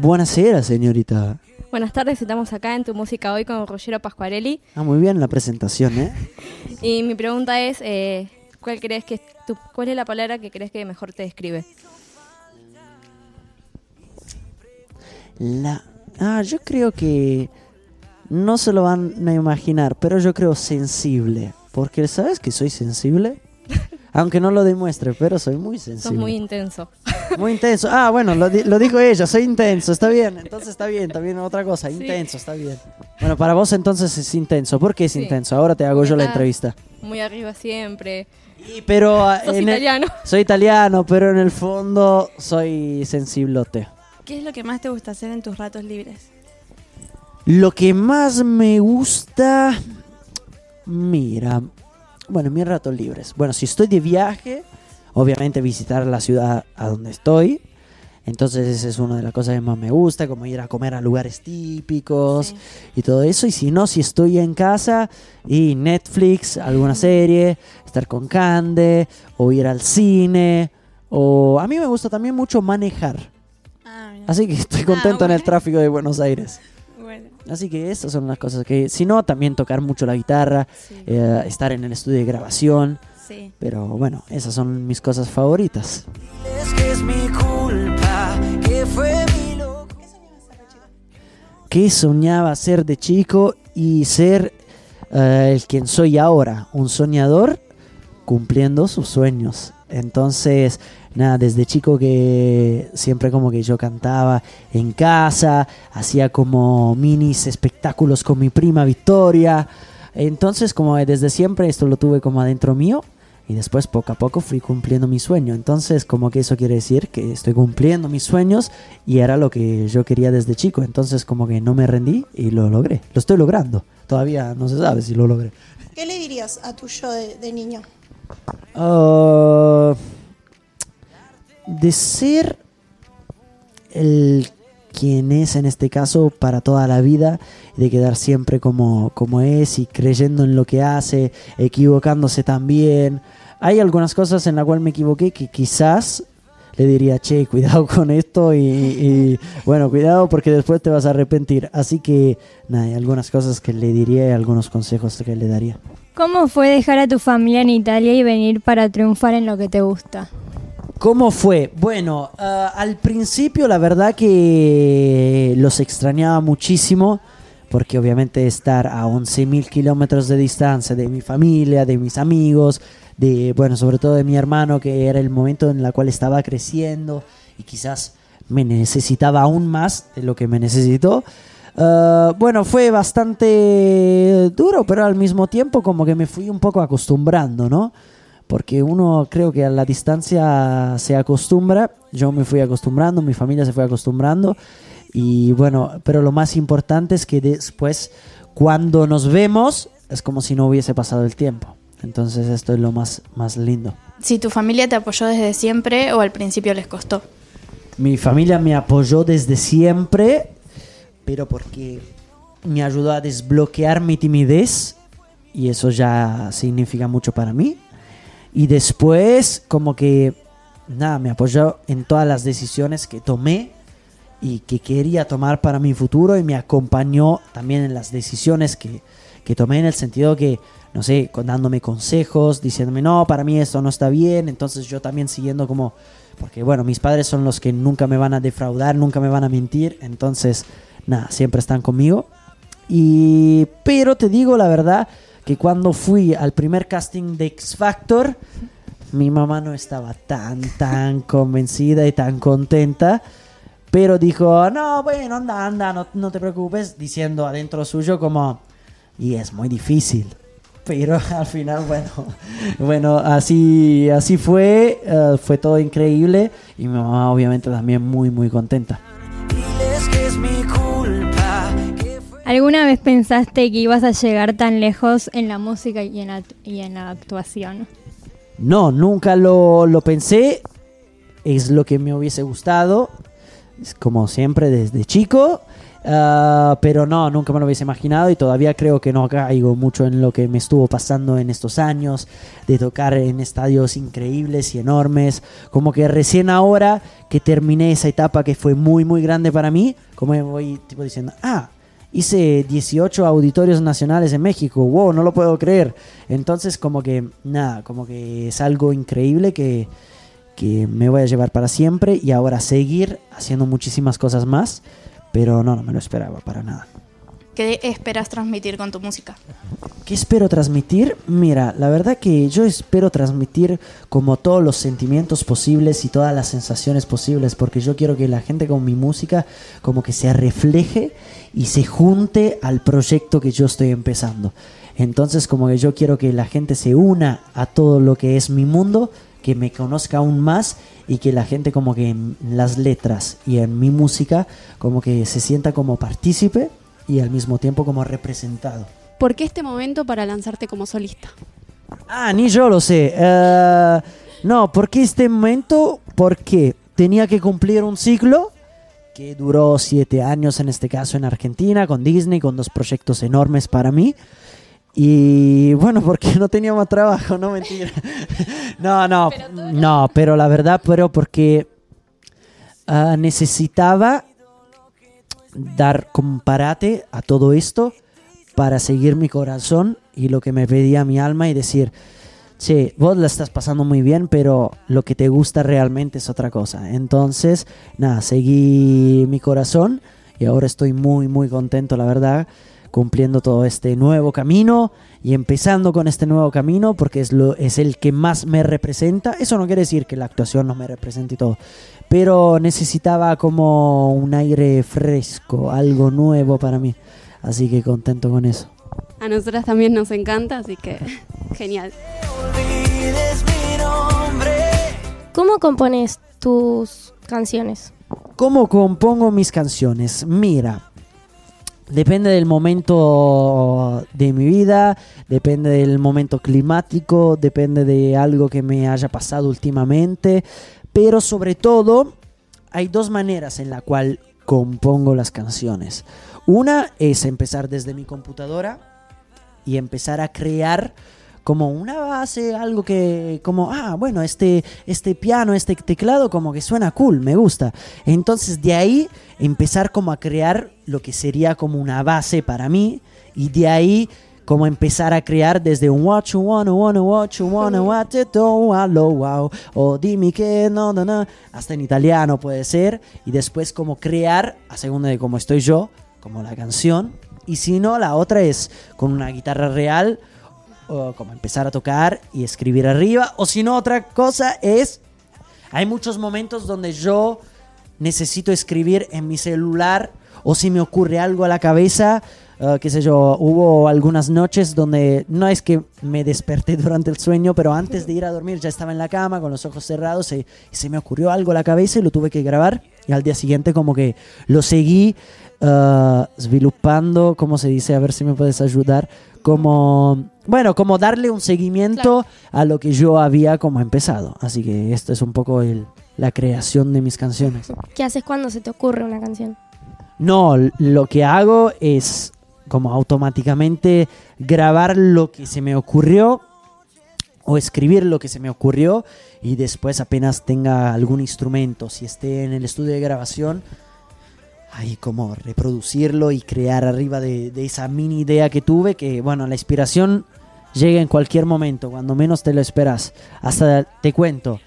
Buonasera, señorita. Buenas tardes, estamos acá en Tu Música Hoy con Rogero Pascuarelli. Ah, muy bien la presentación, ¿eh? Y mi pregunta es, eh, ¿cuál, crees que es tu- ¿cuál es la palabra que crees que mejor te describe? La... Ah, yo creo que no se lo van a imaginar, pero yo creo sensible. Porque ¿sabes que soy sensible? Aunque no lo demuestre, pero soy muy Sos sensible. muy intenso. Muy intenso. Ah, bueno, lo, di- lo dijo ella, soy intenso, está bien. Entonces está bien, también otra cosa, intenso, está bien. Bueno, para vos entonces es intenso. ¿Por qué es Sí. intenso? Ahora te hago yo la entrevista. Muy arriba siempre. Y, pero ah, Sos en el- italiano. soy italiano, pero en el fondo soy sensiblote. ¿Qué es lo que más te gusta hacer en tus ratos libres? Lo que más me gusta, mira, bueno, mis ratos libres. Bueno, si estoy de viaje, obviamente visitar la ciudad a donde estoy. Entonces esa es una de las cosas que más me gusta, como ir a comer a lugares típicos Sí. y todo eso. Y si no, si estoy en casa y Netflix, alguna serie, estar con Cande o ir al cine. O a mí me gusta también mucho manejar. Ah. Así que estoy contento en el tráfico de Buenos Aires. Así que estas son las cosas que, si no, también tocar mucho la guitarra, sí. eh, estar en el estudio de grabación. sí. Pero bueno, esas son mis cosas favoritas. Es que es mi culpa, que fue mi loco. ¿Qué soñaba ser de chico y ser eh, el quien soy ahora? Un soñador cumpliendo sus sueños. Entonces, nada, desde chico que siempre como que yo cantaba en casa, hacía como minis espectáculos con mi prima Victoria. Entonces, como desde siempre esto lo tuve como adentro mío y después poco a poco fui cumpliendo mi sueño. Entonces, como que eso quiere decir que estoy cumpliendo mis sueños y era lo que yo quería desde chico. Entonces, como que no me rendí y lo logré. Lo estoy logrando. Todavía no se sabe si lo logré. ¿Qué le dirías a tu yo de, de niño? Ah, de ser el quien es en este caso para toda la vida, de quedar siempre como, como es y creyendo en lo que hace, equivocándose también. Hay algunas cosas en las cuales me equivoqué que quizás le diría, che, cuidado con esto y, y, bueno, cuidado porque después te vas a arrepentir. Así que nada, hay algunas cosas que le diría y algunos consejos que le daría. ¿Cómo fue dejar a tu familia en Italia y venir para triunfar en lo que te gusta? ¿Cómo fue? Bueno, ah, al principio la verdad que los extrañaba muchísimo, porque obviamente estar a 11.000 kilómetros de distancia de mi familia, de mis amigos, de, bueno, sobre todo de mi hermano, que era el momento en el cual estaba creciendo y quizás me necesitaba aún más de lo que me necesitó. Ah, bueno, fue bastante duro, pero al mismo tiempo como que me fui un poco acostumbrando, ¿no? porque uno creo que a la distancia se acostumbra, yo me fui acostumbrando, mi familia se fue acostumbrando y bueno, pero lo más importante es que después cuando nos vemos es como si no hubiese pasado el tiempo. Entonces esto es lo más, más lindo. Si tu familia te apoyó desde siempre o al principio les costó. Mi familia me apoyó desde siempre, pero porque me ayudó a desbloquear mi timidez y eso ya significa mucho para mí. Y después como que, nada, me apoyó en todas las decisiones que tomé y que quería tomar para mi futuro y me acompañó también en las decisiones que, que tomé en el sentido que, no sé, dándome consejos, diciéndome, no, para mí esto no está bien, entonces yo también siguiendo como, porque bueno, mis padres son los que nunca me van a defraudar, nunca me van a mentir, entonces, nada, siempre están conmigo. Y, pero te digo la verdad que cuando fui al primer casting de X Factor, mi mamá no estaba tan, tan convencida y tan contenta. Pero dijo, no, bueno, anda, anda, no, no te preocupes, diciendo adentro suyo como, y es muy difícil. Pero al final, bueno, bueno, así, así fue, eh, fue todo increíble y mi mamá obviamente también muy, muy contenta. ¿Alguna vez pensaste que ibas a llegar tan lejos en la música y en la, actuación? No, nunca lo, lo pensé. Es lo que me hubiese gustado. Es como siempre desde chico. Ah, pero no, nunca me lo hubiese imaginado y todavía creo que no caigo mucho en lo que me estuvo pasando en estos años, de tocar en estadios increíbles y enormes, como que recién ahora que terminé esa etapa que fue muy muy grande para mí, como me voy tipo diciendo, ah, hice 18 auditorios nacionales en México, wow, no lo puedo creer. Entonces como que, nada, como que es algo increíble que, que me voy a llevar para siempre y ahora seguir haciendo muchísimas cosas más, pero no, no me lo esperaba para nada. ¿Qué esperas transmitir con tu música? ¿Qué espero transmitir? Mira, la verdad que yo espero transmitir como todos los sentimientos posibles y todas las sensaciones posibles, porque yo quiero que la gente con mi música como que se refleje y se junte al proyecto que yo estoy empezando. Entonces como que yo quiero que la gente se una a todo lo que es mi mundo, que me conozca aún más y que la gente como que en las letras y en mi música como que se sienta como partícipe y al mismo tiempo como representado. ¿Por qué este momento para lanzarte como solista? Ah, ni yo lo sé. Eh, no, porque este momento, porque tenía que cumplir un ciclo que duró siete años en este caso en Argentina, con Disney, con dos proyectos enormes para mí. Y bueno, porque no tenía más trabajo, no mentira. no, no, no, pero la verdad, pero porque ah, necesitaba dar comparate a todo esto para seguir mi corazón y lo que me pedía mi alma y decir, che, vos la estás pasando muy bien, pero lo que te gusta realmente es otra cosa. Entonces, nada, seguí mi corazón y ahora estoy muy, muy contento, la verdad, cumpliendo todo este nuevo camino y empezando con este nuevo camino porque es, lo, es el que más me representa. Eso no quiere decir que la actuación no me represente y todo, pero necesitaba como un aire fresco, algo nuevo para mí. Así que contento con eso. A nosotras también nos encanta, así que genial. olvides mi nombre. ¿Cómo compones tus canciones? ¿Cómo compongo mis canciones? Mira, depende del momento de mi vida, depende del momento climático, depende de algo que me haya pasado últimamente, pero sobre todo hay dos maneras en la cual compongo las canciones. Una es empezar desde mi computadora y empezar a crear como una base, algo que como, ah, bueno, este, este piano, este teclado como que suena cool, me gusta. Entonces de ahí empezar como a crear lo que sería como una base para mí y de ahí como empezar a crear desde un what you wanna, wanna, what you wanna, don't, hello, wow, o dime que no, no, no, hasta en italiano puede ser, y después como crear, a segunda de cómo estoy yo, como la canción, y si no, la otra es con una guitarra real, como empezar a tocar y escribir arriba, o si no, otra cosa es, hay muchos momentos donde yo necesito escribir en mi celular, o si me ocurre algo a la cabeza, Uh, qué sé yo, hubo algunas noches donde no es que me desperté durante el sueño, pero antes de ir a dormir ya estaba en la cama con los ojos cerrados y se me ocurrió algo a la cabeza y lo tuve que grabar. Y al día siguiente como que lo seguí uh, sviluppando, ¿cómo se dice? A ver si me puedes ayudar. Como, bueno, como darle un seguimiento a lo que yo había como empezado. Así que esto es un poco el, la creación de mis canciones. ¿Qué haces cuando se te ocurre una canción? No, lo que hago es como automáticamente grabar lo que se me ocurrió o escribir lo que se me ocurrió y después apenas tenga algún instrumento, si esté en el estudio de grabación, ahí como reproducirlo y crear arriba de, esa mini idea que tuve, que bueno, la inspiración llega en cualquier momento, cuando menos te lo esperas. Hasta te cuento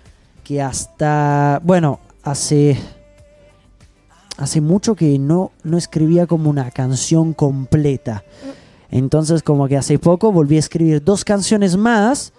que hasta, bueno, hace hace mucho que no, no escribía como una canción completa. Entonces como que hace poco volví a escribir dos canciones más.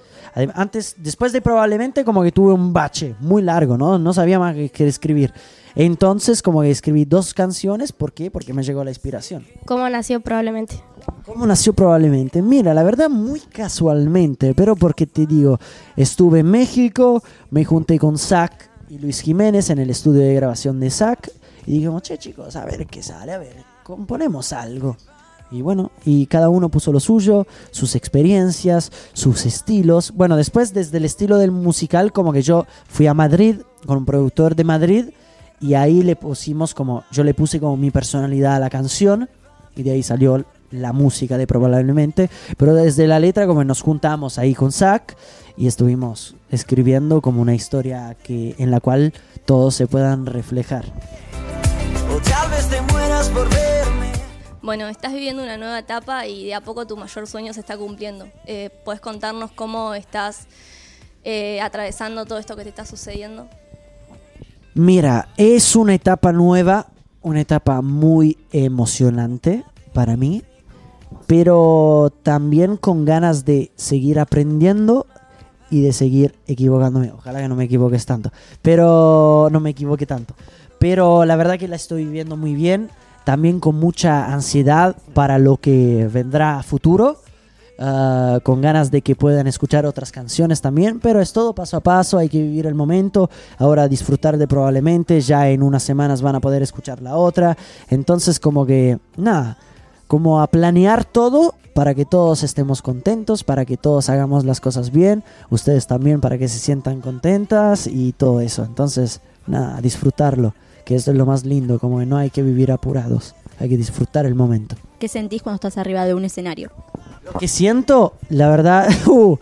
Antes, después de probablemente como que tuve un bache muy largo, ¿no? No sabía más que escribir. Entonces como que escribí dos canciones. ¿Por qué? Porque me llegó la inspiración. ¿Cómo nació probablemente? ¿Cómo nació probablemente? Mira, la verdad muy casualmente, pero porque te digo, estuve en México, me junté con Zach y Luis Jiménez en el estudio de grabación de Zach y dijimos, che chicos, a ver qué sale, a ver, componemos algo. Y bueno, y cada uno puso lo suyo, sus experiencias, sus estilos. Bueno, después desde el estilo del musical, como que yo fui a Madrid con un productor de Madrid y ahí le pusimos como, yo le puse como mi personalidad a la canción y de ahí salió la música de probablemente, pero desde la letra como nos juntamos ahí con Zach y estuvimos escribiendo como una historia que en la cual todos se puedan reflejar. Te mueras por verme. Bueno, estás viviendo una nueva etapa y de a poco tu mayor sueño se está cumpliendo. Eh, ¿Puedes contarnos cómo estás eh, atravesando todo esto que te está sucediendo? Mira, es una etapa nueva, una etapa muy emocionante para mí, pero también con ganas de seguir aprendiendo y de seguir equivocándome. Ojalá que no me equivoques tanto, pero no me equivoque tanto. Pero la verdad que la estoy viviendo muy bien, también con mucha ansiedad para lo que vendrá a futuro. ah, con ganas de que puedan escuchar otras canciones también, pero es todo paso a paso, hay que vivir el momento, ahora disfrutar de probablemente, ya en unas semanas van a poder escuchar la otra, entonces como que, nada, como a planear todo para que todos estemos contentos, para que todos hagamos las cosas bien, ustedes también para que se sientan contentas y todo eso, entonces, nada, disfrutarlo, que eso es lo más lindo, como que no hay que vivir apurados, hay que disfrutar el momento. ¿Qué sentís cuando estás arriba de un escenario? Lo que siento, la verdad, uh,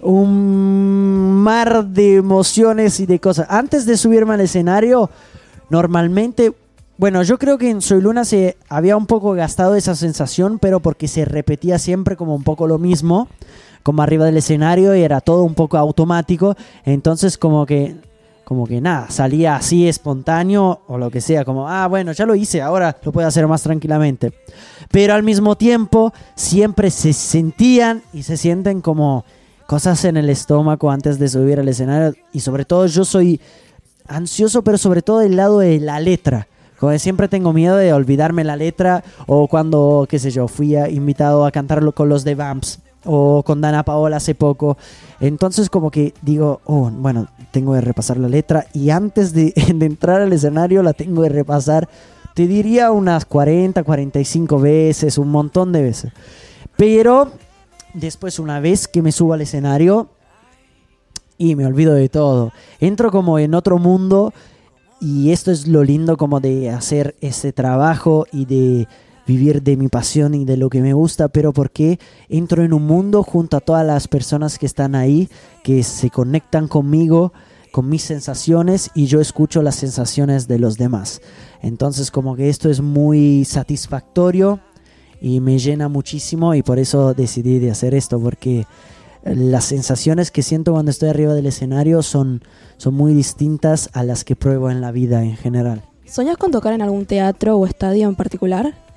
un mar de emociones y de cosas. Antes de subirme al escenario, normalmente, bueno, yo creo que en Soy Luna se había un poco gastado esa sensación, pero porque se repetía siempre como un poco lo mismo, como arriba del escenario y era todo un poco automático. Entonces, como que como que nada, salía así espontáneo o lo que sea, como, ah, bueno, ya lo hice, ahora lo puedo hacer más tranquilamente. Pero al mismo tiempo, siempre se sentían y se sienten como cosas en el estómago antes de subir al escenario. Y sobre todo yo soy ansioso, pero sobre todo del lado de la letra. Como siempre tengo miedo de olvidarme la letra o cuando, qué sé yo, fui invitado a cantarlo con los de Vamps o con Dana Paola hace poco. Entonces como que digo, oh, bueno, tengo que repasar la letra y antes de, entrar al escenario la tengo que repasar, te diría unas 40, 45 veces, un montón de veces. Pero después una vez que me subo al escenario y me olvido de todo, entro como en otro mundo y esto es lo lindo como de hacer ese trabajo y de vivir de mi pasión y de lo que me gusta, pero porque entro en un mundo junto a todas las personas que están ahí, que se conectan conmigo, con mis sensaciones y yo escucho las sensaciones de los demás. Entonces como que esto es muy satisfactorio y me llena muchísimo y por eso decidí de hacer esto, porque las sensaciones que siento cuando estoy arriba del escenario son, son muy distintas a las que pruebo en la vida en general. ¿Soñas con tocar en algún teatro o estadio en particular?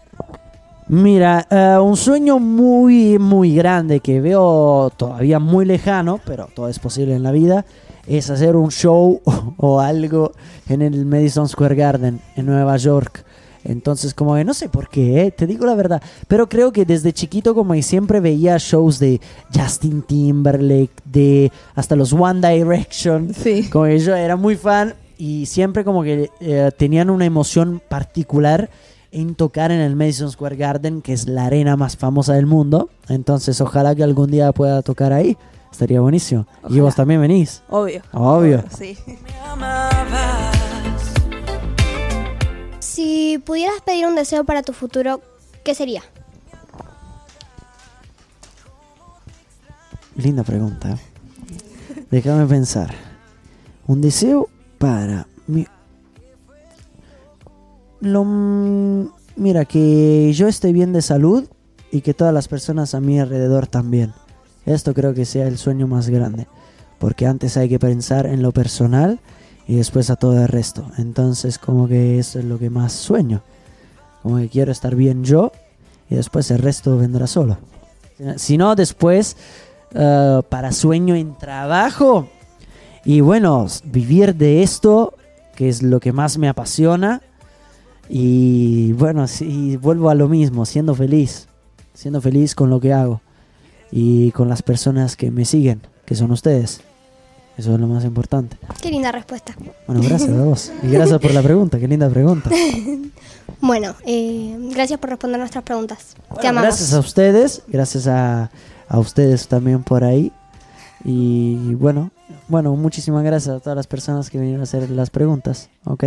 Mira, eh, un sueño muy, muy grande que veo todavía muy lejano, pero todo es posible en la vida, es hacer un show o, o algo en el Madison Square Garden en Nueva York. Entonces, como que no sé por qué, eh, te digo la verdad, pero creo que desde chiquito como que siempre veía shows de Justin Timberlake, de hasta los One Direction, Sí. como que yo era muy fan y siempre como que eh, tenían una emoción particular en tocar en el Madison Square Garden, que es la arena más famosa del mundo. Entonces, ojalá que algún día pueda tocar ahí. Estaría buenísimo. Y vos también venís. Obvio. Obvio. Sí. Si pudieras pedir un deseo para tu futuro, ¿qué sería? Linda pregunta. Déjame pensar. Un deseo para mi... Lo, mira, que yo esté bien de salud y que todas las personas a mi alrededor también. Esto creo que sea el sueño más grande. Porque antes hay que pensar en lo personal y después a todo el resto. Entonces como que eso es lo que más sueño. Como que quiero estar bien yo y después el resto vendrá solo. Si no, después eh, para sueño en trabajo y bueno, vivir de esto, que es lo que más me apasiona. Y bueno, sí, vuelvo a lo mismo, siendo feliz, siendo feliz con lo que hago y con las personas que me siguen, que son ustedes. Eso es lo más importante. Qué linda respuesta. Bueno, gracias a vos. Y gracias por la pregunta, qué linda pregunta. Bueno, eh, gracias por responder nuestras preguntas. Te Bueno, amamos. gracias a ustedes, gracias a, a ustedes también por ahí. Y bueno, bueno, muchísimas gracias a todas las personas que vinieron a hacer las preguntas, ¿ok?